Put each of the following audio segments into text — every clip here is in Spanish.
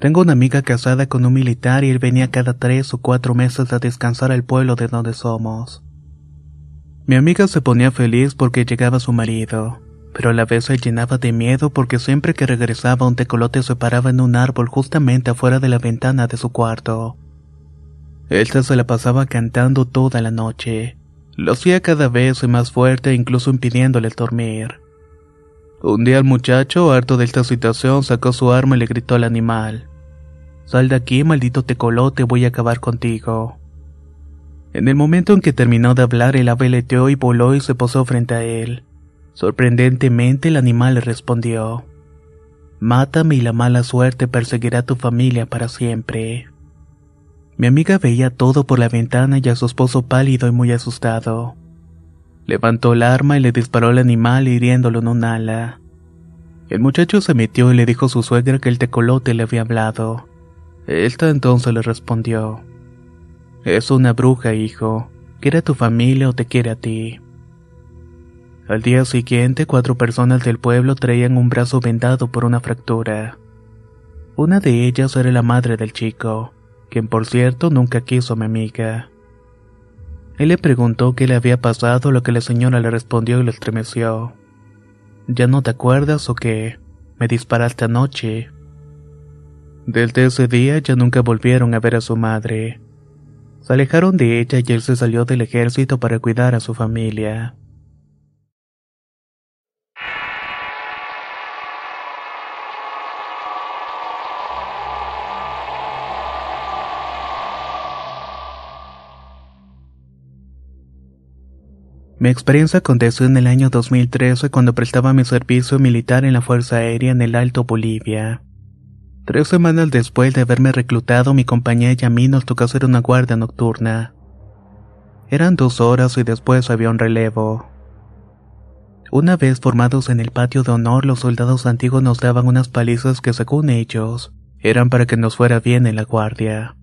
Tengo una amiga casada con un militar y él venía cada tres o cuatro meses a descansar al pueblo de donde somos. Mi amiga se ponía feliz porque llegaba su marido, pero a la vez se llenaba de miedo porque siempre que regresaba un tecolote se paraba en un árbol justamente afuera de la ventana de su cuarto. Esta se la pasaba cantando toda la noche. Lo hacía cada vez más fuerte incluso impidiéndole dormir. Un día el muchacho, harto de esta situación, sacó su arma y le gritó al animal. Sal de aquí, maldito tecolote, voy a acabar contigo. En el momento en que terminó de hablar, el ave leteó y voló y se posó frente a él. Sorprendentemente, el animal le respondió: Mátame y la mala suerte perseguirá a tu familia para siempre. Mi amiga veía todo por la ventana y a su esposo pálido y muy asustado. Levantó el arma y le disparó al animal hiriéndolo en un ala. El muchacho se metió y le dijo a su suegra que el tecolote le había hablado. Esta entonces le respondió, Es una bruja, hijo. ¿Quiere a tu familia o te quiere a ti? Al día siguiente, cuatro personas del pueblo traían un brazo vendado por una fractura. Una de ellas era la madre del chico, quien por cierto nunca quiso a mi amiga. Él le preguntó qué le había pasado, lo que la señora le respondió y lo estremeció. ¿Ya no te acuerdas o qué? Me disparaste anoche. Desde ese día ya nunca volvieron a ver a su madre. Se alejaron de ella y él se salió del ejército para cuidar a su familia. Mi experiencia aconteció en el año 2013 cuando prestaba mi servicio militar en la Fuerza Aérea en el Alto Bolivia. Tres semanas después de haberme reclutado, mi compañía y a mí nos tocó hacer una guardia nocturna. Eran dos horas y después había un relevo. Una vez formados en el patio de honor, los soldados antiguos nos daban unas palizas que según ellos, eran para que nos fuera bien en la guardia.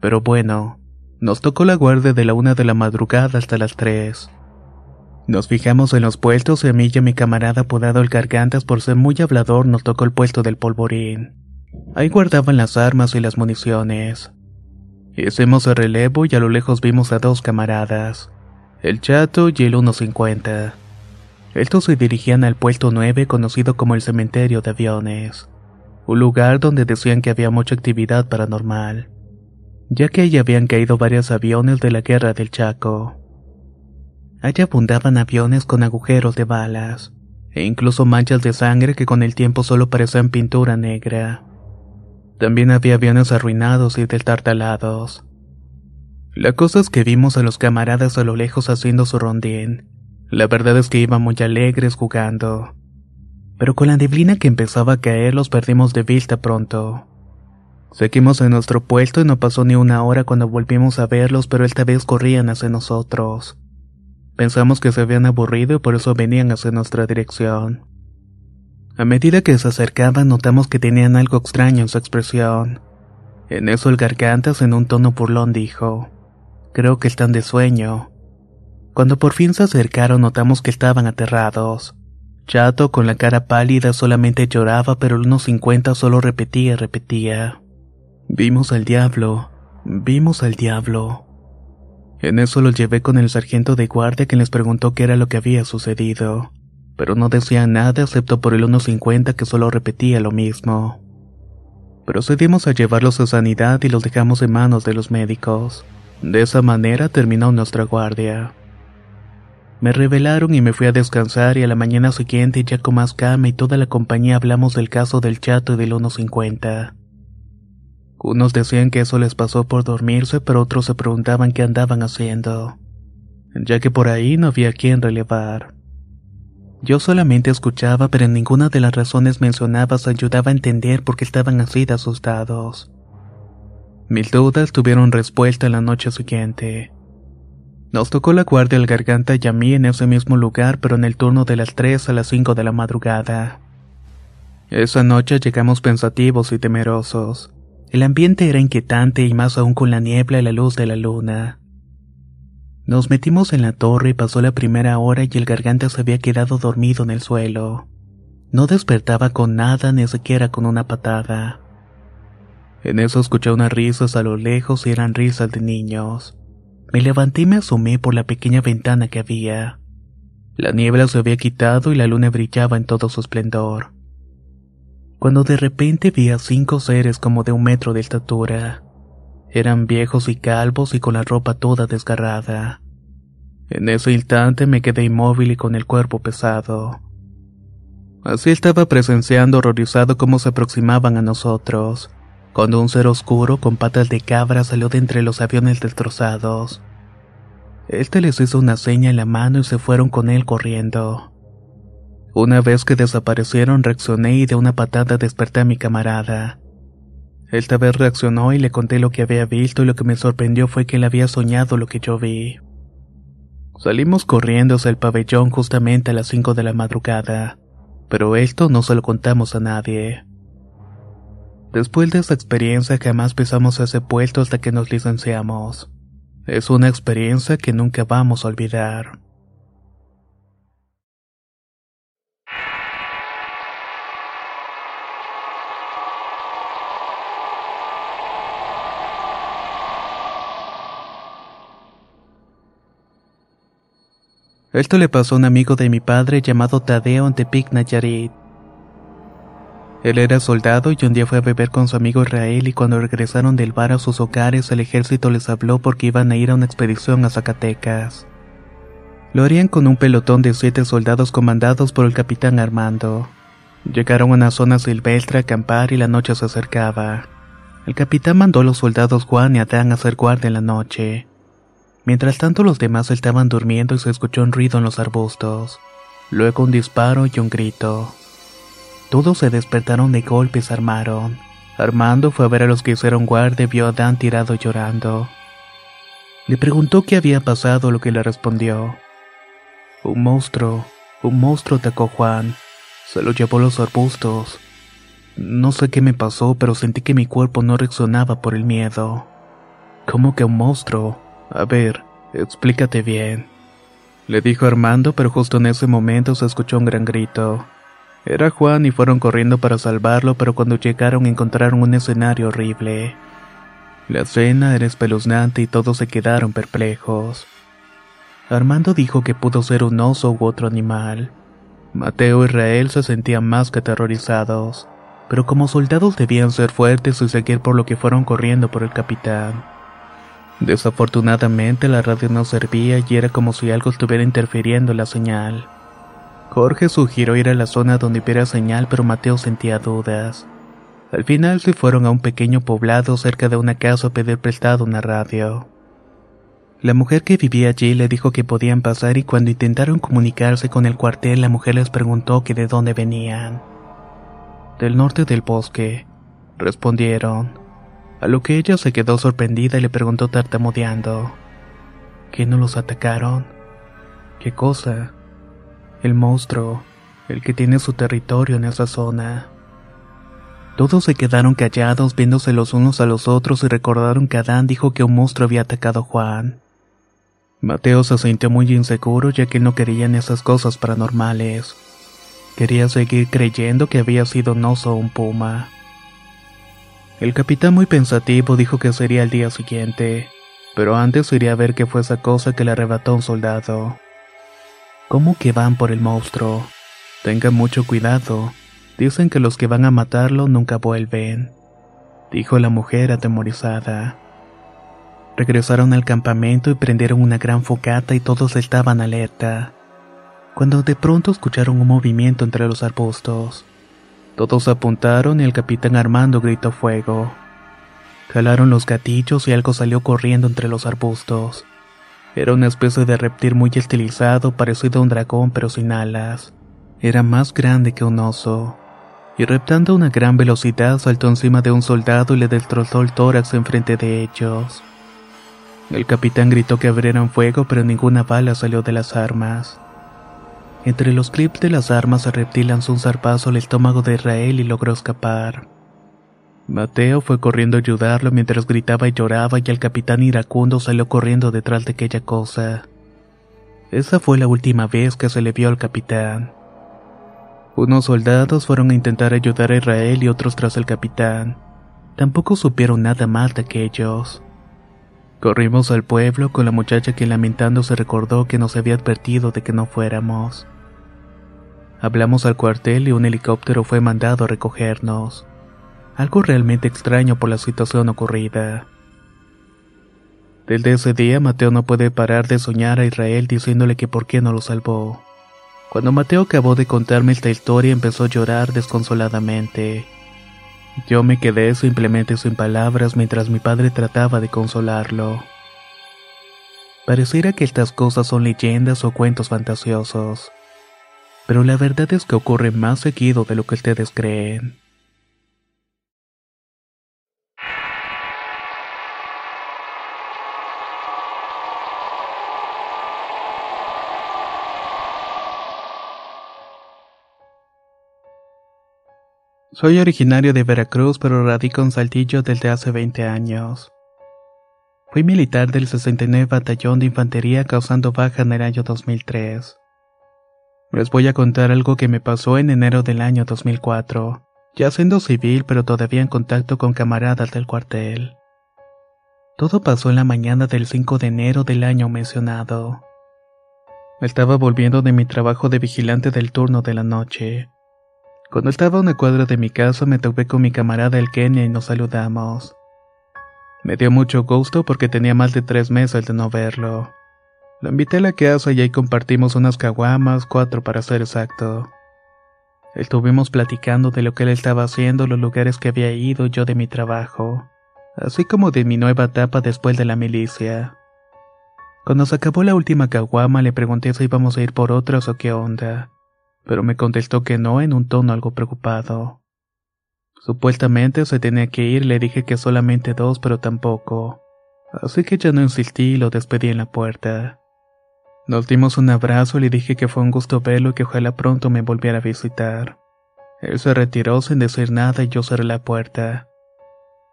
Pero bueno, nos tocó la guardia de la una de la madrugada hasta las tres. Nos fijamos en los puestos y a mí y a mi camarada apodado el Gargantas por ser muy hablador nos tocó el puesto del polvorín. Ahí guardaban las armas y las municiones. Hicimos el relevo y a lo lejos vimos a dos camaradas, el Chato y el 150. Estos se dirigían al puesto 9 conocido como el cementerio de aviones, un lugar donde decían que había mucha actividad paranormal, ya que allí habían caído varios aviones de la guerra del Chaco. Allí abundaban aviones con agujeros de balas, e incluso manchas de sangre que con el tiempo solo parecían pintura negra. También había aviones arruinados y destartalados. La cosa es que vimos a los camaradas a lo lejos haciendo su rondín. La verdad es que iban muy alegres jugando. Pero con la neblina que empezaba a caer los perdimos de vista pronto. Seguimos en nuestro puesto y no pasó ni una hora cuando volvimos a verlos, pero esta vez corrían hacia nosotros. Pensamos que se habían aburrido y por eso venían hacia nuestra dirección. A medida que se acercaban notamos que tenían algo extraño en su expresión. En eso el gargantas en un tono burlón dijo, Creo que están de sueño. Cuando por fin se acercaron notamos que estaban aterrados. Chato, con la cara pálida, solamente lloraba, pero el 1.50 solo repetía repetía. Vimos al diablo, vimos al diablo. En eso los llevé con el sargento de guardia quien les preguntó qué era lo que había sucedido, pero no decían nada excepto por el 1.50 que solo repetía lo mismo. Procedimos a llevarlos a sanidad y los dejamos en manos de los médicos. De esa manera terminó nuestra guardia. Me revelaron y me fui a descansar y a la mañana siguiente ya con más calma y toda la compañía hablamos del caso del chato y del 1.50. Unos decían que eso les pasó por dormirse, pero otros se preguntaban qué andaban haciendo, ya que por ahí no había quien relevar. Yo solamente escuchaba, pero ninguna de las razones mencionadas ayudaba a entender por qué estaban así de asustados. Mil dudas tuvieron respuesta la noche siguiente. Nos tocó la guardia al garganta y a mí en ese mismo lugar, pero en el turno de las 3 a las 5 de la madrugada. Esa noche llegamos pensativos y temerosos. El ambiente era inquietante y más aún con la niebla y la luz de la luna. Nos metimos en la torre y pasó la primera hora y el garganta se había quedado dormido en el suelo. No despertaba con nada ni siquiera con una patada. En eso escuché unas risas a lo lejos y eran risas de niños. Me levanté y me asomé por la pequeña ventana que había. La niebla se había quitado y la luna brillaba en todo su esplendor cuando de repente vi a cinco seres como de un metro de estatura. Eran viejos y calvos y con la ropa toda desgarrada. En ese instante me quedé inmóvil y con el cuerpo pesado. Así estaba presenciando horrorizado cómo se aproximaban a nosotros, cuando un ser oscuro con patas de cabra salió de entre los aviones destrozados. Este les hizo una seña en la mano y se fueron con él corriendo. Una vez que desaparecieron reaccioné y de una patada desperté a mi camarada. Esta vez reaccionó y le conté lo que había visto y lo que me sorprendió fue que él había soñado lo que yo vi. Salimos corriendo hacia el pabellón justamente a las 5 de la madrugada, pero esto no se lo contamos a nadie. Después de esa experiencia jamás pisamos ese puesto hasta que nos licenciamos. Es una experiencia que nunca vamos a olvidar. Esto le pasó a un amigo de mi padre llamado Tadeo en Tepic, Nayarit. Él era soldado y un día fue a beber con su amigo Israel y cuando regresaron del bar a sus hogares el ejército les habló porque iban a ir a una expedición a Zacatecas. Lo harían con un pelotón de siete soldados comandados por el capitán Armando. Llegaron a una zona silvestre a acampar y la noche se acercaba. El capitán mandó a los soldados Juan y Adán a hacer guardia en la noche. Mientras tanto los demás estaban durmiendo y se escuchó un ruido en los arbustos. Luego un disparo y un grito. Todos se despertaron de golpe y se armaron. Armando fue a ver a los que hicieron guardia y vio a Dan tirado llorando. Le preguntó qué había pasado, lo que le respondió. Un monstruo, un monstruo atacó Juan. Se lo llevó a los arbustos. No sé qué me pasó, pero sentí que mi cuerpo no reaccionaba por el miedo. ¿Cómo que un monstruo? A ver, explícate bien. Le dijo Armando, pero justo en ese momento se escuchó un gran grito. Era Juan y fueron corriendo para salvarlo, pero cuando llegaron encontraron un escenario horrible. La escena era espeluznante y todos se quedaron perplejos. Armando dijo que pudo ser un oso u otro animal. Mateo y Israel se sentían más que aterrorizados, pero como soldados debían ser fuertes y seguir por lo que fueron corriendo por el capitán. Desafortunadamente la radio no servía y era como si algo estuviera interfiriendo la señal. Jorge sugirió ir a la zona donde hubiera señal, pero Mateo sentía dudas. Al final se fueron a un pequeño poblado cerca de una casa a pedir prestado una radio. La mujer que vivía allí le dijo que podían pasar y cuando intentaron comunicarse con el cuartel la mujer les preguntó que de dónde venían. Del norte del bosque, respondieron. A lo que ella se quedó sorprendida y le preguntó tartamudeando. ¿Qué no los atacaron? ¿Qué cosa? El monstruo, el que tiene su territorio en esa zona. Todos se quedaron callados viéndose los unos a los otros y recordaron que Adán dijo que un monstruo había atacado a Juan. Mateo se sintió muy inseguro ya que no creía en esas cosas paranormales. Quería seguir creyendo que había sido un oso o un puma. El capitán muy pensativo dijo que sería el día siguiente, pero antes iría a ver qué fue esa cosa que le arrebató un soldado. ¿Cómo que van por el monstruo? Tengan mucho cuidado. Dicen que los que van a matarlo nunca vuelven, dijo la mujer atemorizada. Regresaron al campamento y prendieron una gran fogata y todos estaban alerta, cuando de pronto escucharon un movimiento entre los arbustos. Todos apuntaron y el capitán Armando gritó fuego. Jalaron los gatillos y algo salió corriendo entre los arbustos. Era una especie de reptil muy estilizado, parecido a un dragón pero sin alas. Era más grande que un oso y reptando a una gran velocidad saltó encima de un soldado y le destrozó el tórax enfrente de ellos. El capitán gritó que abrieran fuego, pero ninguna bala salió de las armas. Entre los clips de las armas, el reptil lanzó un zarpazo al estómago de Israel y logró escapar. Mateo fue corriendo a ayudarlo mientras gritaba y lloraba, y el capitán iracundo salió corriendo detrás de aquella cosa. Esa fue la última vez que se le vio al capitán. Unos soldados fueron a intentar ayudar a Israel y otros tras el capitán. Tampoco supieron nada más de aquellos. Corrimos al pueblo con la muchacha que lamentándose recordó que nos había advertido de que no fuéramos. Hablamos al cuartel y un helicóptero fue mandado a recogernos. Algo realmente extraño por la situación ocurrida. Desde ese día Mateo no puede parar de soñar a Israel diciéndole que por qué no lo salvó. Cuando Mateo acabó de contarme esta historia empezó a llorar desconsoladamente. Yo me quedé simplemente sin palabras mientras mi padre trataba de consolarlo. Pareciera que estas cosas son leyendas o cuentos fantasiosos, pero la verdad es que ocurre más seguido de lo que ustedes creen. Soy originario de Veracruz, pero radico en Saltillo desde hace 20 años. Fui militar del 69 Batallón de Infantería causando baja en el año 2003. Les voy a contar algo que me pasó en enero del año 2004, ya siendo civil pero todavía en contacto con camaradas del cuartel. Todo pasó en la mañana del 5 de enero del año mencionado. Estaba volviendo de mi trabajo de vigilante del turno de la noche. Cuando estaba a una cuadra de mi casa me topé con mi camarada el Kenia y nos saludamos. Me dio mucho gusto porque tenía más de tres meses de no verlo. Lo invité a la casa y ahí compartimos unas caguamas, cuatro para ser exacto. Estuvimos platicando de lo que él estaba haciendo, los lugares que había ido yo de mi trabajo, así como de mi nueva etapa después de la milicia. Cuando se acabó la última caguama le pregunté si íbamos a ir por otras o qué onda pero me contestó que no en un tono algo preocupado. Supuestamente se tenía que ir, le dije que solamente dos, pero tampoco. Así que ya no insistí y lo despedí en la puerta. Nos dimos un abrazo y le dije que fue un gusto verlo y que ojalá pronto me volviera a visitar. Él se retiró sin decir nada y yo cerré la puerta.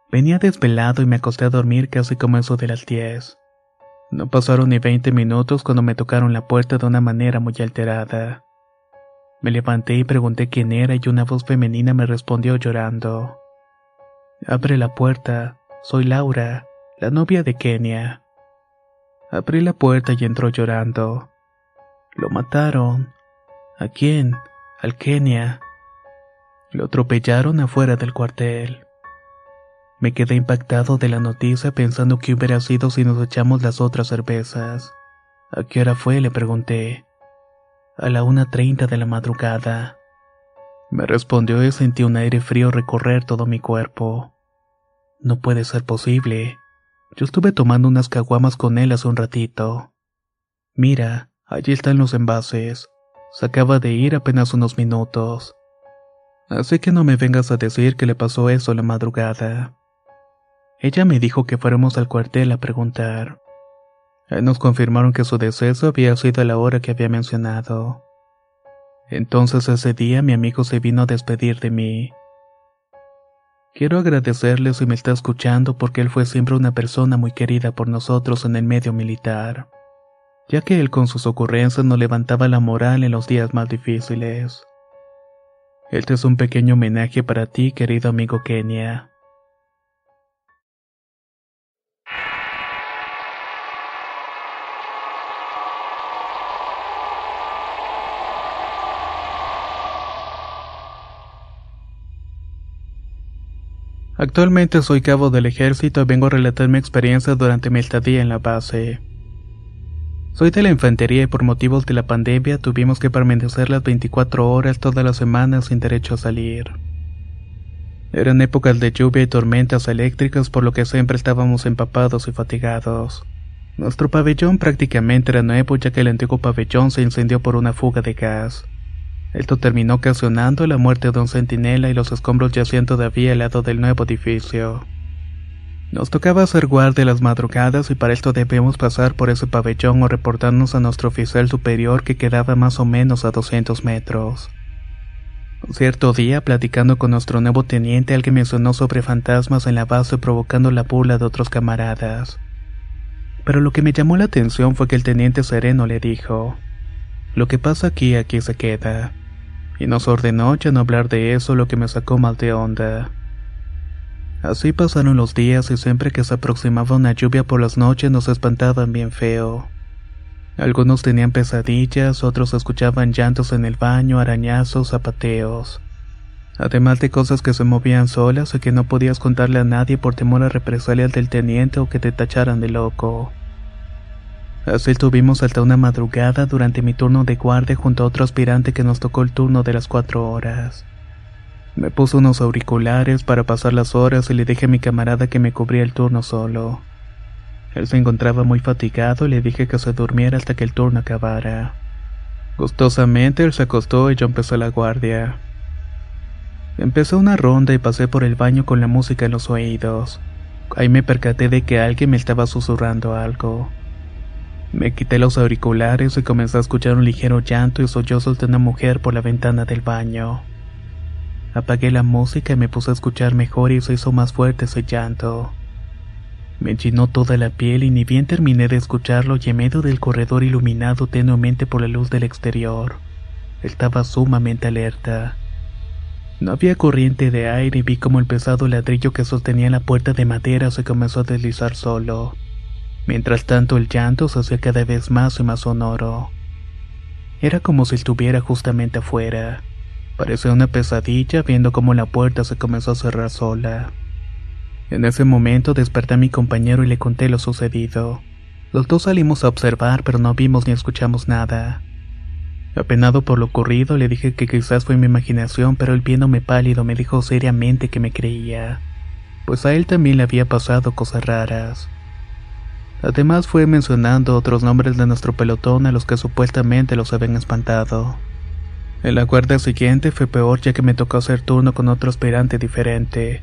Venía desvelado y me acosté a dormir casi como eso de las diez. No pasaron ni veinte minutos cuando me tocaron la puerta de una manera muy alterada. Me levanté y pregunté quién era y una voz femenina me respondió llorando. Abre la puerta, soy Laura, la novia de Kenia. Abrí la puerta y entró llorando. Lo mataron. ¿A quién? Al Kenia. Lo atropellaron afuera del cuartel. Me quedé impactado de la noticia pensando que hubiera sido si nos echamos las otras cervezas. ¿A qué hora fue? le pregunté a la una treinta de la madrugada. Me respondió y sentí un aire frío recorrer todo mi cuerpo. No puede ser posible. Yo estuve tomando unas caguamas con él hace un ratito. Mira, allí están los envases. Se acaba de ir apenas unos minutos. Así que no me vengas a decir que le pasó eso la madrugada. Ella me dijo que fuéramos al cuartel a preguntar. nos confirmaron que su deceso había sido a la hora que había mencionado. Entonces ese día mi amigo se vino a despedir de mí. Quiero agradecerle si me está escuchando porque él fue siempre una persona muy querida por nosotros en el medio militar, ya que él con sus ocurrencias nos levantaba la moral en los días más difíciles. Este es un pequeño homenaje para ti, querido amigo Kenia. Actualmente soy cabo del ejército y vengo a relatar mi experiencia durante mi estadía en la base. Soy de la infantería y por motivos de la pandemia tuvimos que permanecer las 24 horas todas las semanas sin derecho a salir. Eran épocas de lluvia y tormentas eléctricas por lo que siempre estábamos empapados y fatigados. Nuestro pabellón prácticamente era nuevo ya que el antiguo pabellón se incendió por una fuga de gas. Esto terminó ocasionando la muerte de un centinela y los escombros yacían todavía al lado del nuevo edificio. Nos tocaba hacer guardia las madrugadas y para esto debíamos pasar por ese pabellón o reportarnos a nuestro oficial superior que quedaba más o menos a 200 metros. Cierto día, platicando con nuestro nuevo teniente, alguien mencionó sobre fantasmas en la base provocando la burla de otros camaradas. Pero lo que me llamó la atención fue que el teniente sereno le dijo, Lo que pasa aquí, aquí se queda y nos ordenó ya no hablar de eso, lo que me sacó mal de onda. Así pasaron los días y siempre que se aproximaba una lluvia por las noches nos espantaban bien feo. Algunos tenían pesadillas, otros escuchaban llantos en el baño, arañazos, zapateos. Además de cosas que se movían solas y que no podías contarle a nadie por temor a represalias del teniente o que te tacharan de loco. Así estuvimos hasta una madrugada durante mi turno de guardia junto a otro aspirante que nos tocó el turno de las cuatro horas. Me puso unos auriculares para pasar las horas y le dije a mi camarada que me cubría el turno solo. Él se encontraba muy fatigado y le dije que se durmiera hasta que el turno acabara. Gustosamente él se acostó y yo empecé la guardia. Empecé una ronda y pasé por el baño con la música en los oídos. Ahí me percaté de que alguien me estaba susurrando algo. Me quité los auriculares y comencé a escuchar un ligero llanto y sollozos de una mujer por la ventana del baño. Apagué la música y me puse a escuchar mejor y se hizo más fuerte ese llanto. Me llenó toda la piel y ni bien terminé de escucharlo y en medio del corredor iluminado tenuemente por la luz del exterior. Estaba sumamente alerta. No había corriente de aire y vi como el pesado ladrillo que sostenía la puerta de madera se comenzó a deslizar solo. Mientras tanto el llanto se hacía cada vez más y más sonoro. Era como si estuviera justamente afuera. Parecía una pesadilla viendo cómo la puerta se comenzó a cerrar sola. En ese momento desperté a mi compañero y le conté lo sucedido. Los dos salimos a observar pero no vimos ni escuchamos nada. Apenado por lo ocurrido le dije que quizás fue mi imaginación pero él viéndome pálido me dijo seriamente que me creía, pues a él también le había pasado cosas raras. Además fue mencionando otros nombres de nuestro pelotón a los que supuestamente los habían espantado. En la siguiente fue peor ya que me tocó hacer turno con otro aspirante diferente.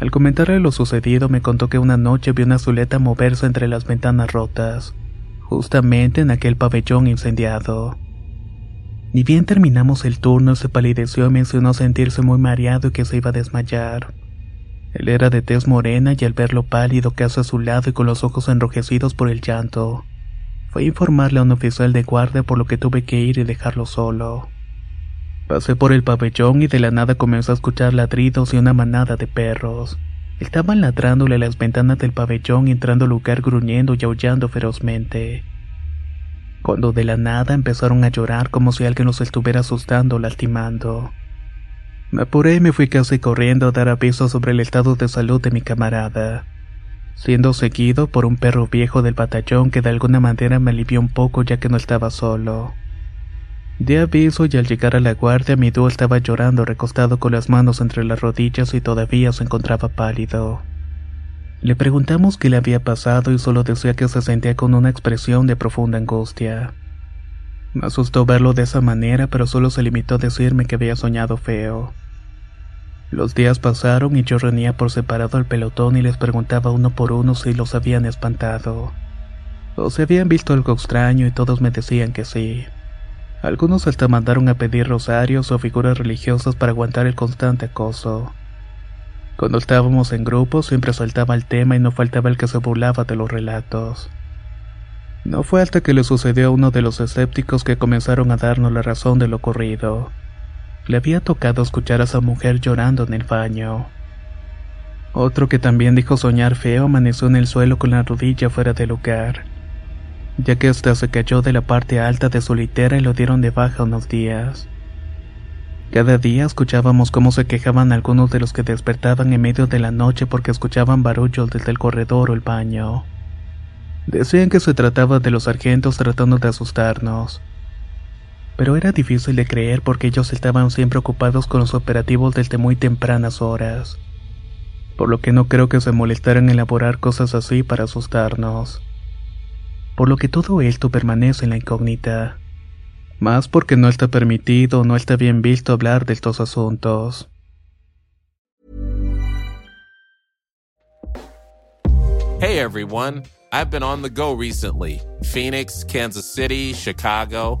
Al comentarle lo sucedido me contó que una noche vio una azuleta moverse entre las ventanas rotas, justamente en aquel pabellón incendiado. Ni bien terminamos el turno se palideció y mencionó sentirse muy mareado y que se iba a desmayar. Él era de tez morena y al verlo pálido casi a su lado y con los ojos enrojecidos por el llanto, fue a informarle a un oficial de guardia por lo que tuve que ir y dejarlo solo. Pasé por el pabellón y de la nada comenzó a escuchar ladridos y una manada de perros. Estaban ladrándole a las ventanas del pabellón entrando al lugar gruñendo y aullando ferozmente. Cuando de la nada empezaron a llorar como si alguien los estuviera asustando o lastimando. Me apuré y me fui casi corriendo a dar aviso sobre el estado de salud de mi camarada, siendo seguido por un perro viejo del batallón que de alguna manera me alivió un poco ya que no estaba solo. Di aviso y al llegar a la guardia mi dúo estaba llorando recostado con las manos entre las rodillas y todavía se encontraba pálido. Le preguntamos qué le había pasado y solo decía que se sentía con una expresión de profunda angustia. Me asustó verlo de esa manera, pero solo se limitó a decirme que había soñado feo. Los días pasaron y yo reunía por separado al pelotón y les preguntaba uno por uno si los habían espantado. O si habían visto algo extraño y todos me decían que sí. Algunos hasta mandaron a pedir rosarios o figuras religiosas para aguantar el constante acoso. Cuando estábamos en grupo siempre saltaba el tema y no faltaba el que se burlaba de los relatos. No fue hasta que le sucedió a uno de los escépticos que comenzaron a darnos la razón de lo ocurrido. Le había tocado escuchar a esa mujer llorando en el baño. Otro que también dijo soñar feo amaneció en el suelo con la rodilla fuera de lugar, ya que hasta se cayó de la parte alta de su litera y lo dieron de baja unos días. Cada día escuchábamos cómo se quejaban algunos de los que despertaban en medio de la noche porque escuchaban barullos desde el corredor o el baño. Decían que se trataba de los sargentos tratando de asustarnos. Pero era difícil de creer porque ellos estaban siempre ocupados con los operativos desde muy tempranas horas. Por lo que no creo que se molestaran en elaborar cosas así para asustarnos. Por lo que todo esto permanece en la incógnita más porque no está permitido no está bien visto hablar de estos asuntos. Hey everyone, I've been on the go recently Phoenix, Kansas City, Chicago.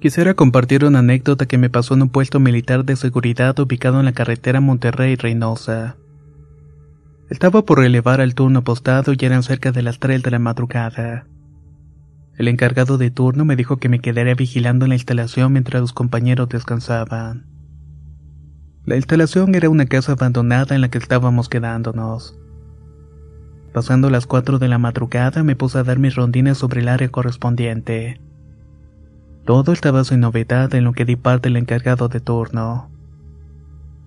Quisiera compartir una anécdota que me pasó en un puesto militar de seguridad ubicado en la carretera Monterrey-Reynosa. Estaba por relevar al turno apostado y eran cerca de las 3 de la madrugada. El encargado de turno me dijo que me quedaría vigilando en la instalación mientras los compañeros descansaban. La instalación era una casa abandonada en la que estábamos quedándonos. Pasando las 4 de la madrugada me puse a dar mis rondines sobre el área correspondiente. Todo estaba sin novedad en lo que di parte el encargado de turno.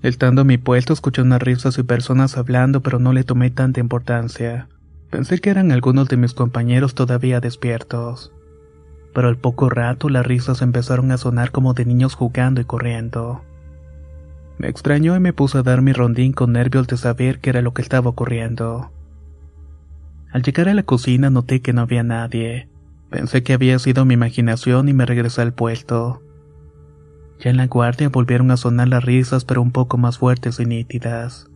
Estando a mi puesto escuché unas risas y personas hablando pero no le tomé tanta importancia. Pensé que eran algunos de mis compañeros todavía despiertos. Pero al poco rato las risas empezaron a sonar como de niños jugando y corriendo. Me extrañó y me puse a dar mi rondín con nervios de saber qué era lo que estaba ocurriendo. Al llegar a la cocina noté que no había nadie. Pensé que había sido mi imaginación y me regresé al puesto. Ya en la guardia volvieron a sonar las risas pero un poco más fuertes y nítidas.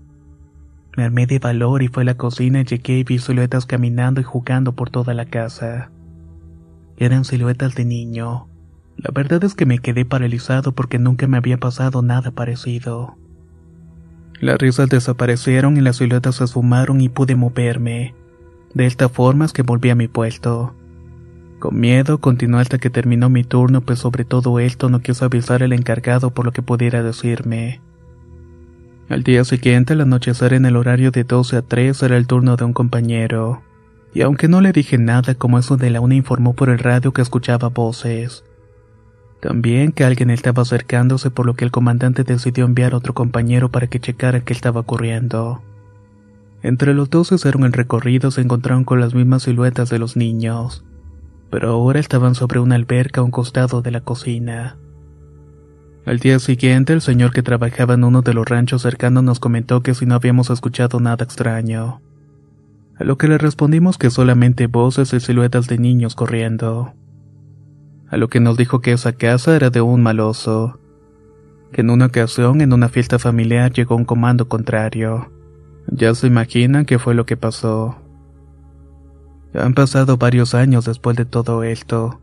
Me armé de valor y fue a la cocina y llegué y vi siluetas caminando y jugando por toda la casa. Eran siluetas de niño. La verdad es que me quedé paralizado porque nunca me había pasado nada parecido. Las risas desaparecieron y las siluetas se esfumaron y pude moverme. De esta forma es que volví a mi puesto. Con miedo continué hasta que terminó mi turno, pues sobre todo esto no quiso avisar al encargado por lo que pudiera decirme. Al día siguiente, al anochecer en el horario de 12 a 3, era el turno de un compañero. Y aunque no le dije nada, como eso de la una informó por el radio que escuchaba voces. También que alguien estaba acercándose, por lo que el comandante decidió enviar a otro compañero para que checara qué estaba ocurriendo. Entre los dos hicieron el recorrido se encontraron con las mismas siluetas de los niños pero ahora estaban sobre una alberca a un costado de la cocina. Al día siguiente, el señor que trabajaba en uno de los ranchos cercanos nos comentó que si no habíamos escuchado nada extraño. A lo que le respondimos que solamente voces y siluetas de niños corriendo. A lo que nos dijo que esa casa era de un maloso. Que en una ocasión, en una fiesta familiar, llegó un comando contrario. Ya se imaginan qué fue lo que pasó. Han pasado varios años después de todo esto,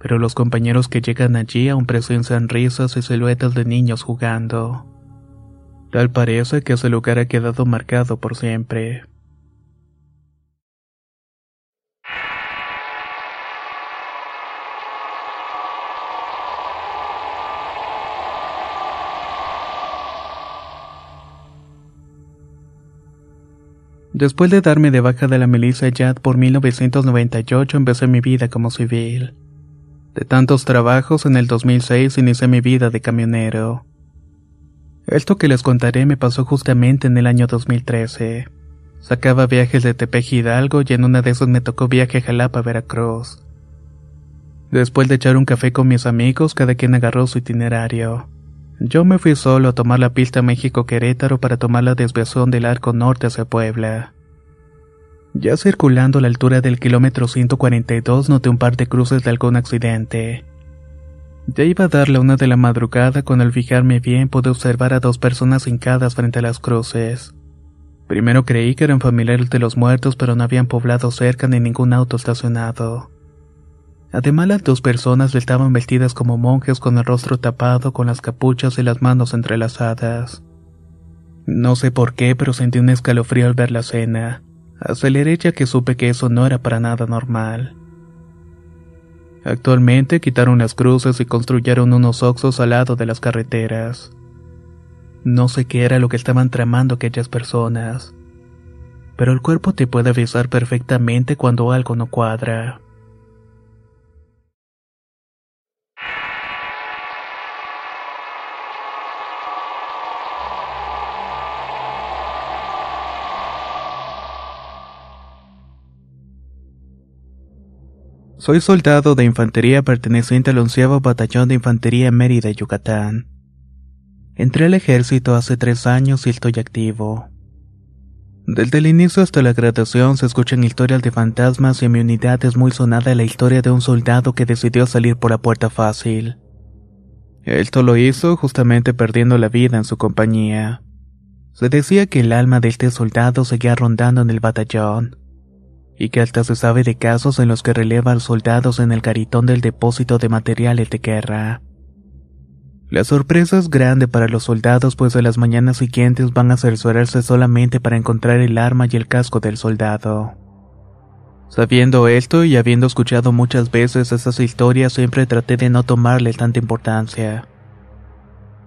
pero los compañeros que llegan allí aún presencian risas y siluetas de niños jugando. Tal parece que ese lugar ha quedado marcado por siempre. Después de darme de baja de la milicia YAD por 1998 empecé mi vida como civil. De tantos trabajos, en el 2006 inicié mi vida de camionero. Esto que les contaré me pasó justamente en el año 2013. Sacaba viajes de Tepeji Hidalgo y en una de esas me tocó viaje a Jalapa, Veracruz. Después de echar un café con mis amigos, cada quien agarró su itinerario. Yo me fui solo a tomar la pista México-Querétaro para tomar la desviación del arco norte hacia Puebla. Ya circulando a la altura del kilómetro 142 noté un par de cruces de algún accidente. Ya iba a darle una de la madrugada cuando al fijarme bien pude observar a dos personas hincadas frente a las cruces. Primero creí que eran familiares de los muertos pero no habían poblado cerca ni ningún auto estacionado. Además las dos personas estaban vestidas como monjes con el rostro tapado, con las capuchas y las manos entrelazadas. No sé por qué, pero sentí un escalofrío al ver la escena. Aceleré ya que supe que eso no era para nada normal. Actualmente quitaron las cruces y construyeron unos oxos al lado de las carreteras. No sé qué era lo que estaban tramando aquellas personas, pero el cuerpo te puede avisar perfectamente cuando algo no cuadra. Soy soldado de infantería perteneciente al onceavo batallón de infantería Mérida, Yucatán. Entré al ejército hace tres años y estoy activo. Desde el inicio hasta la graduación se escuchan historias de fantasmas y en mi unidad es muy sonada la historia de un soldado que decidió salir por la puerta fácil. Esto lo hizo justamente perdiendo la vida en su compañía. Se decía que el alma de este soldado seguía rondando en el batallón, y que hasta se sabe de casos en los que relevan soldados en el caritón del depósito de materiales de guerra. La sorpresa es grande para los soldados pues a las mañanas siguientes van a cerciorarse solamente para encontrar el arma y el casco del soldado. Sabiendo esto y habiendo escuchado muchas veces esas historias siempre traté de no tomarle tanta importancia.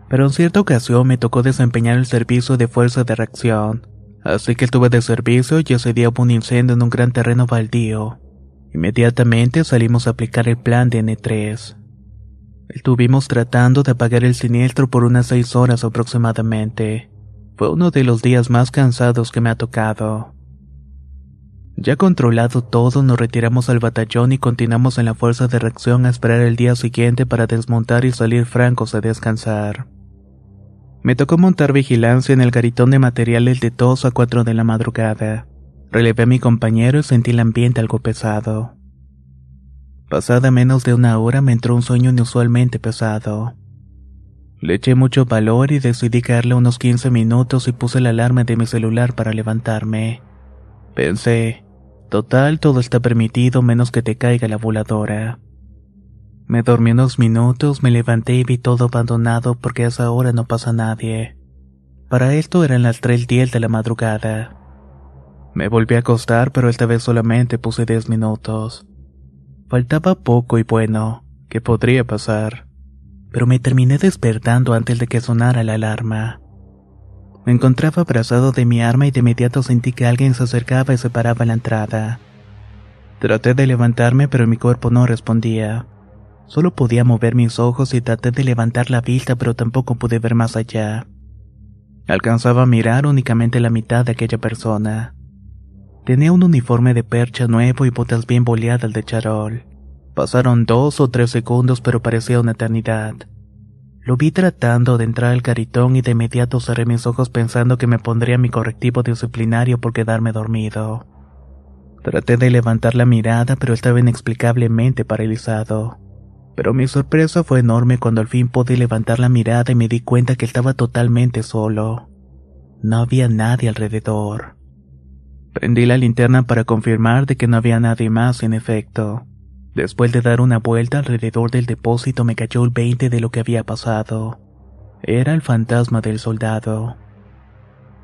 Pero en cierta ocasión me tocó desempeñar el servicio de fuerza de reacción, Así que estuve de servicio y ese día hubo un incendio en un gran terreno baldío. Inmediatamente salimos a aplicar el plan de N3. Estuvimos tratando de apagar el siniestro por unas seis horas aproximadamente. Fue uno de los días más cansados que me ha tocado. Ya controlado todo, nos retiramos al batallón y continuamos en la fuerza de reacción a esperar el día siguiente para desmontar y salir francos a descansar. Me tocó montar vigilancia en el garitón de materiales de 2 a 4 de la madrugada. Relevé a mi compañero y sentí el ambiente algo pesado. Pasada menos de una hora me entró un sueño inusualmente pesado. Le eché mucho valor y decidí caerle unos 15 minutos y puse la alarma de mi celular para levantarme. Pensé, total todo está permitido menos que te caiga la voladora. Me dormí unos minutos, me levanté y vi todo abandonado porque a esa hora no pasa nadie. Para esto eran las 3.10 de la madrugada. Me volví a acostar, pero esta vez solamente puse 10 minutos. Faltaba poco y bueno, ¿qué podría pasar? Pero me terminé despertando antes de que sonara la alarma. Me encontraba abrazado de mi arma y de inmediato sentí que alguien se acercaba y se paraba en la entrada. Traté de levantarme, pero mi cuerpo no respondía. Solo podía mover mis ojos y traté de levantar la vista, pero tampoco pude ver más allá. Alcanzaba a mirar únicamente la mitad de aquella persona. Tenía un uniforme de percha nuevo y botas bien boleadas de charol. Pasaron dos o tres segundos, pero parecía una eternidad. Lo vi tratando de entrar al caritón y de inmediato cerré mis ojos pensando que me pondría mi correctivo disciplinario por quedarme dormido. Traté de levantar la mirada, pero estaba inexplicablemente paralizado. Pero mi sorpresa fue enorme cuando al fin pude levantar la mirada y me di cuenta que estaba totalmente solo. No había nadie alrededor. Prendí la linterna para confirmar de que no había nadie más, en efecto. Después de dar una vuelta alrededor del depósito me cayó el 20 de lo que había pasado. Era el fantasma del soldado.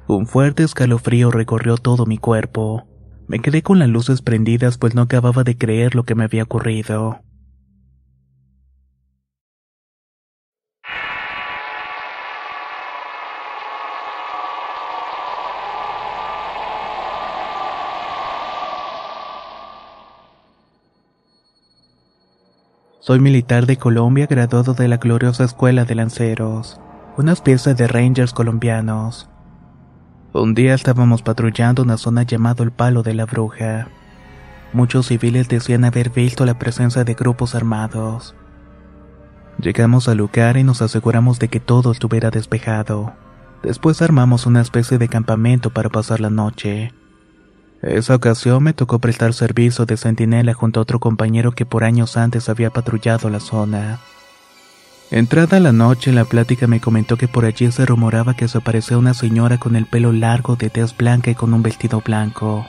Un fuerte escalofrío recorrió todo mi cuerpo. Me quedé con las luces prendidas pues no acababa de creer lo que me había ocurrido. Soy militar de Colombia graduado de la gloriosa Escuela de Lanceros, una especie de rangers colombianos. Un día estábamos patrullando una zona llamada el Palo de la Bruja. Muchos civiles decían haber visto la presencia de grupos armados. Llegamos al lugar y nos aseguramos de que todo estuviera despejado. Después armamos una especie de campamento para pasar la noche. Esa ocasión me tocó prestar servicio de centinela junto a otro compañero que por años antes había patrullado la zona. Entrada la noche, la plática me comentó que por allí se rumoraba que se aparecía una señora con el pelo largo de tez blanca y con un vestido blanco.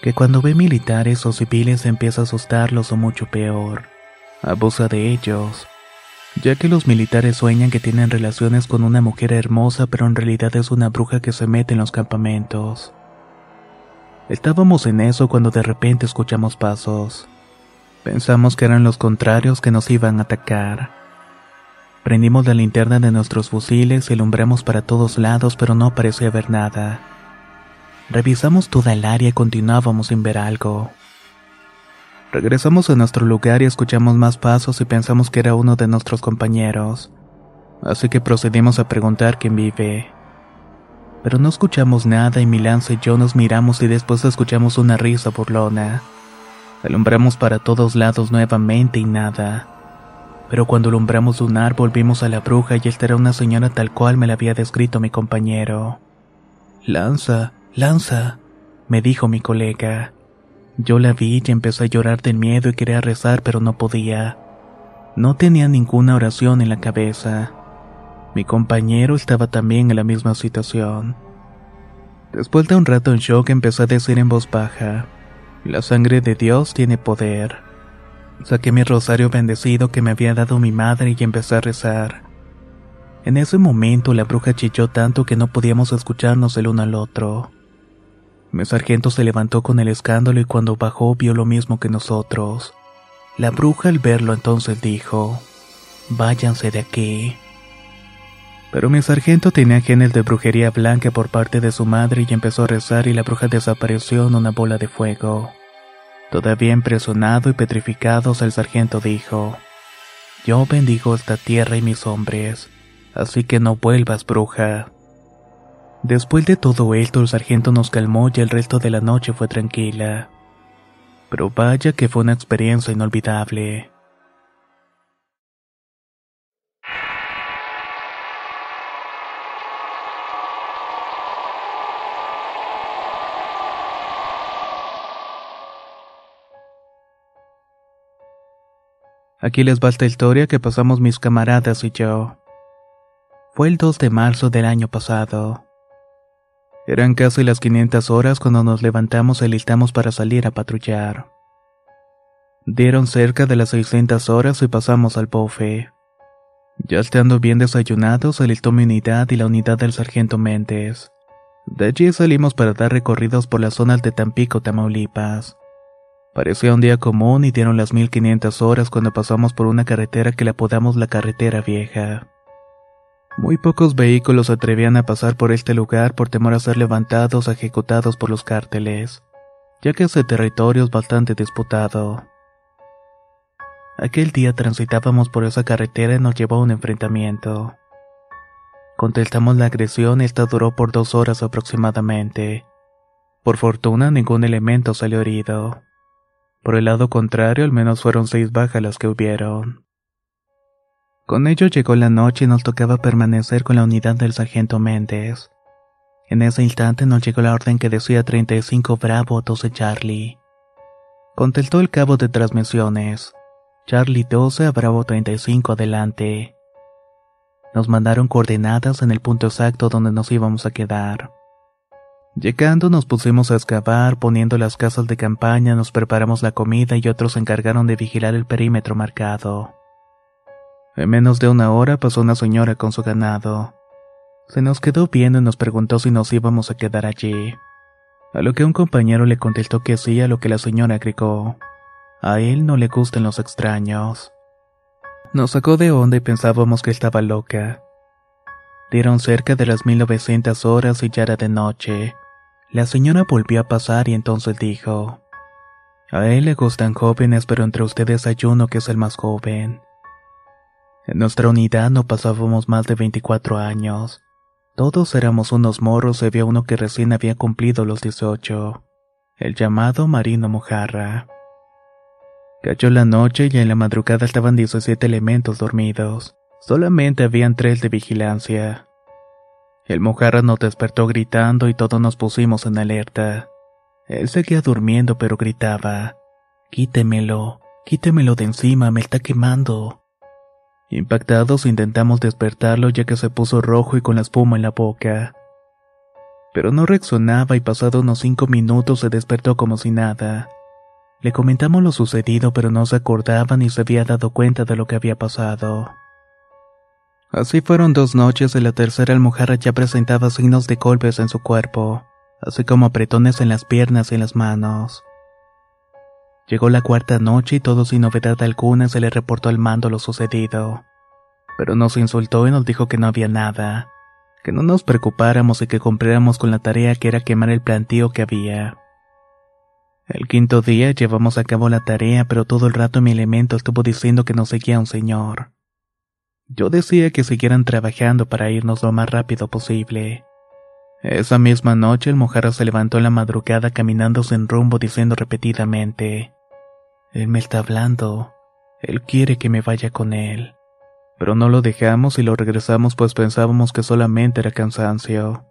Que cuando ve militares o civiles empieza a asustarlos o mucho peor. Abusa de ellos. Ya que los militares sueñan que tienen relaciones con una mujer hermosa pero en realidad es una bruja que se mete en los campamentos. Estábamos en eso cuando de repente escuchamos pasos. Pensamos que eran los contrarios que nos iban a atacar. Prendimos la linterna de nuestros fusiles y alumbramos para todos lados, pero no parecía haber nada. Revisamos toda el área y continuábamos sin ver algo. Regresamos a nuestro lugar y escuchamos más pasos y pensamos que era uno de nuestros compañeros. Así que procedimos a preguntar quién vive pero no escuchamos nada y Milance y yo nos miramos y después escuchamos una risa burlona. Alumbramos para todos lados nuevamente y nada. Pero cuando alumbramos un árbol vimos a la bruja y esta era una señora tal cual me la había descrito mi compañero. Lanza, lanza, me dijo mi colega. Yo la vi y empecé a llorar de miedo y quería rezar pero no podía. No tenía ninguna oración en la cabeza. Mi compañero estaba también en la misma situación. Después de un rato en shock empezó a decir en voz baja, la sangre de Dios tiene poder. Saqué mi rosario bendecido que me había dado mi madre y empecé a rezar. En ese momento la bruja chilló tanto que no podíamos escucharnos el uno al otro. Mi sargento se levantó con el escándalo y cuando bajó vio lo mismo que nosotros. La bruja al verlo entonces dijo, Váyanse de aquí. Pero mi sargento tenía genes de brujería blanca por parte de su madre y empezó a rezar y la bruja desapareció en una bola de fuego. Todavía impresionado y petrificado, el sargento dijo, Yo bendigo esta tierra y mis hombres, así que no vuelvas bruja. Después de todo esto, el sargento nos calmó y el resto de la noche fue tranquila. Pero vaya que fue una experiencia inolvidable. Aquí les va esta historia que pasamos mis camaradas y yo. Fue el 2 de marzo del año pasado. Eran casi las 500 horas cuando nos levantamos y listamos para salir a patrullar. Dieron cerca de las 600 horas y pasamos al bofe. Ya estando bien desayunados, se listó mi unidad y la unidad del sargento Méndez. De allí salimos para dar recorridos por las zonas de Tampico, Tamaulipas. Parecía un día común y dieron las 1500 horas cuando pasamos por una carretera que le apodamos la carretera vieja. Muy pocos vehículos atrevían a pasar por este lugar por temor a ser levantados o ejecutados por los cárteles, ya que ese territorio es bastante disputado. Aquel día transitábamos por esa carretera y nos llevó a un enfrentamiento. Contestamos la agresión y esta duró por dos horas aproximadamente. Por fortuna ningún elemento salió herido. Por el lado contrario, al menos fueron seis bajas las que hubieron. Con ello llegó la noche y nos tocaba permanecer con la unidad del sargento Méndez. En ese instante nos llegó la orden que decía 35 Bravo 12 Charlie. Contestó el cabo de transmisiones. Charlie 12 a Bravo 35 adelante. Nos mandaron coordenadas en el punto exacto donde nos íbamos a quedar. Llegando nos pusimos a excavar, poniendo las casas de campaña, nos preparamos la comida y otros se encargaron de vigilar el perímetro marcado. En menos de una hora pasó una señora con su ganado. Se nos quedó viendo y nos preguntó si nos íbamos a quedar allí. A lo que un compañero le contestó que sí, a lo que la señora agregó. A él no le gustan los extraños. Nos sacó de onda y pensábamos que estaba loca. Dieron cerca de las 1900 horas y ya era de noche. La señora volvió a pasar y entonces dijo, A él le gustan jóvenes, pero entre ustedes hay uno que es el más joven. En nuestra unidad no pasábamos más de 24 años. Todos éramos unos morros y había uno que recién había cumplido los 18, el llamado Marino Mojarra. Cayó la noche y en la madrugada estaban 17 elementos dormidos. Solamente habían tres de vigilancia. El mojarra nos despertó gritando y todos nos pusimos en alerta. Él seguía durmiendo pero gritaba, Quítemelo, quítemelo de encima, me está quemando. Impactados intentamos despertarlo ya que se puso rojo y con la espuma en la boca. Pero no reaccionaba y pasado unos cinco minutos se despertó como si nada. Le comentamos lo sucedido pero no se acordaba ni se había dado cuenta de lo que había pasado. Así fueron dos noches y la tercera almojarra ya presentaba signos de golpes en su cuerpo, así como apretones en las piernas y en las manos. Llegó la cuarta noche y todo sin novedad alguna se le reportó al mando lo sucedido. Pero nos insultó y nos dijo que no había nada, que no nos preocupáramos y que cumpliéramos con la tarea que era quemar el plantío que había. El quinto día llevamos a cabo la tarea, pero todo el rato mi elemento estuvo diciendo que nos seguía un señor. Yo decía que siguieran trabajando para irnos lo más rápido posible. Esa misma noche el mojarra se levantó en la madrugada caminando sin rumbo diciendo repetidamente, Él me está hablando, Él quiere que me vaya con Él. Pero no lo dejamos y lo regresamos pues pensábamos que solamente era cansancio.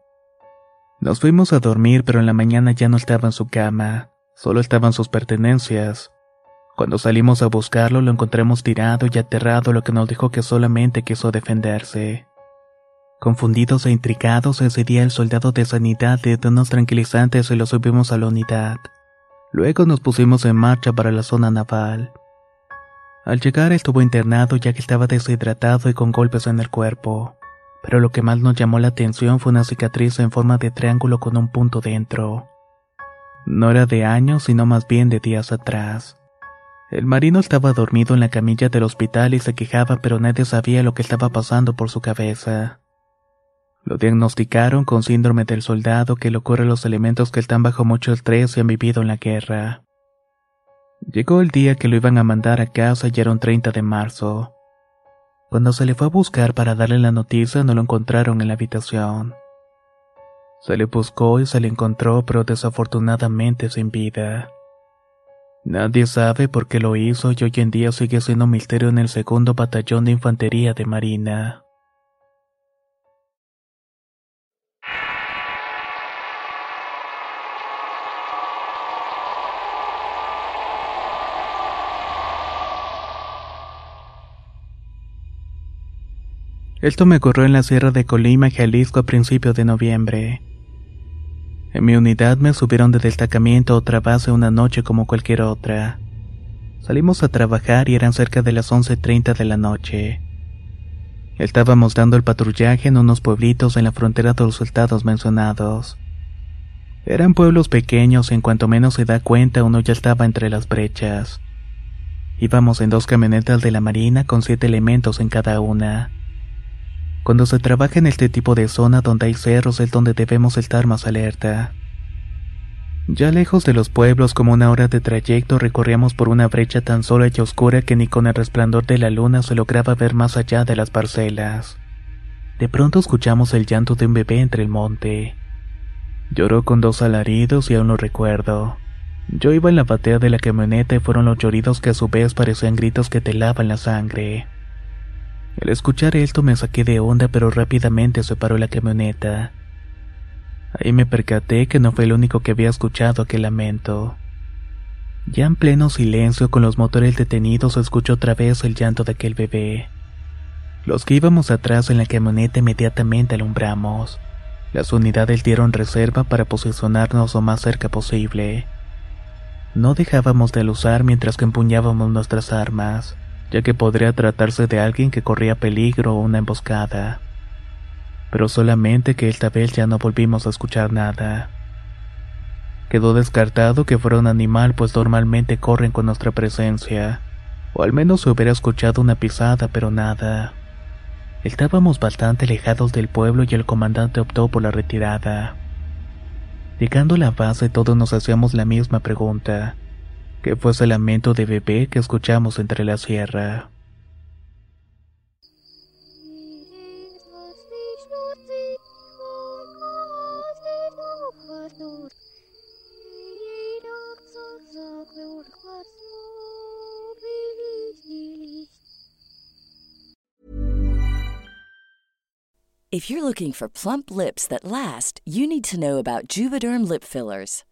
Nos fuimos a dormir pero en la mañana ya no estaba en su cama, solo estaban sus pertenencias. Cuando salimos a buscarlo lo encontramos tirado y aterrado lo que nos dijo que solamente quiso defenderse. Confundidos e intrigados, ese día el soldado de sanidad le dio unos tranquilizantes y lo subimos a la unidad. Luego nos pusimos en marcha para la zona naval. Al llegar estuvo internado ya que estaba deshidratado y con golpes en el cuerpo. Pero lo que más nos llamó la atención fue una cicatriz en forma de triángulo con un punto dentro. No era de años, sino más bien de días atrás. El marino estaba dormido en la camilla del hospital y se quejaba, pero nadie sabía lo que estaba pasando por su cabeza. Lo diagnosticaron con síndrome del soldado que le ocurre a los elementos que están bajo mucho estrés y han vivido en la guerra. Llegó el día que lo iban a mandar a casa y era un 30 de marzo. Cuando se le fue a buscar para darle la noticia no lo encontraron en la habitación. Se le buscó y se le encontró pero desafortunadamente sin vida. Nadie sabe por qué lo hizo y hoy en día sigue siendo un misterio en el segundo batallón de infantería de Marina. Esto me ocurrió en la Sierra de Colima, Jalisco a principios de noviembre. En mi unidad me subieron de destacamiento a otra base una noche como cualquier otra. Salimos a trabajar y eran cerca de las 11.30 de la noche. Estábamos dando el patrullaje en unos pueblitos en la frontera de los estados mencionados. Eran pueblos pequeños en cuanto menos se da cuenta uno ya estaba entre las brechas. Íbamos en dos camionetas de la Marina con siete elementos en cada una. Cuando se trabaja en este tipo de zona donde hay cerros es donde debemos estar más alerta. Ya lejos de los pueblos, como una hora de trayecto, recorríamos por una brecha tan sola y oscura que ni con el resplandor de la luna se lograba ver más allá de las parcelas. De pronto escuchamos el llanto de un bebé entre el monte. Lloró con dos alaridos y aún lo recuerdo. Yo iba en la batea de la camioneta y fueron los lloridos que a su vez parecían gritos que te lavan la sangre. Al escuchar esto me saqué de onda pero rápidamente se paró la camioneta. Ahí me percaté que no fue el único que había escuchado aquel lamento. Ya en pleno silencio con los motores detenidos escuchó otra vez el llanto de aquel bebé. Los que íbamos atrás en la camioneta inmediatamente alumbramos. Las unidades dieron reserva para posicionarnos lo más cerca posible. No dejábamos de usar mientras que empuñábamos nuestras armas, ya que podría tratarse de alguien que corría peligro o una emboscada. Pero solamente que esta vez ya no volvimos a escuchar nada. Quedó descartado que fuera un animal pues normalmente corren con nuestra presencia, o al menos se hubiera escuchado una pisada pero nada. Estábamos bastante alejados del pueblo y el comandante optó por la retirada. Llegando a la base todos nos hacíamos la misma pregunta. ¿Qué fue ese lamento de bebé que escuchamos entre la sierra? If you're looking for plump lips that last, you need to know about Juvederm lip fillers.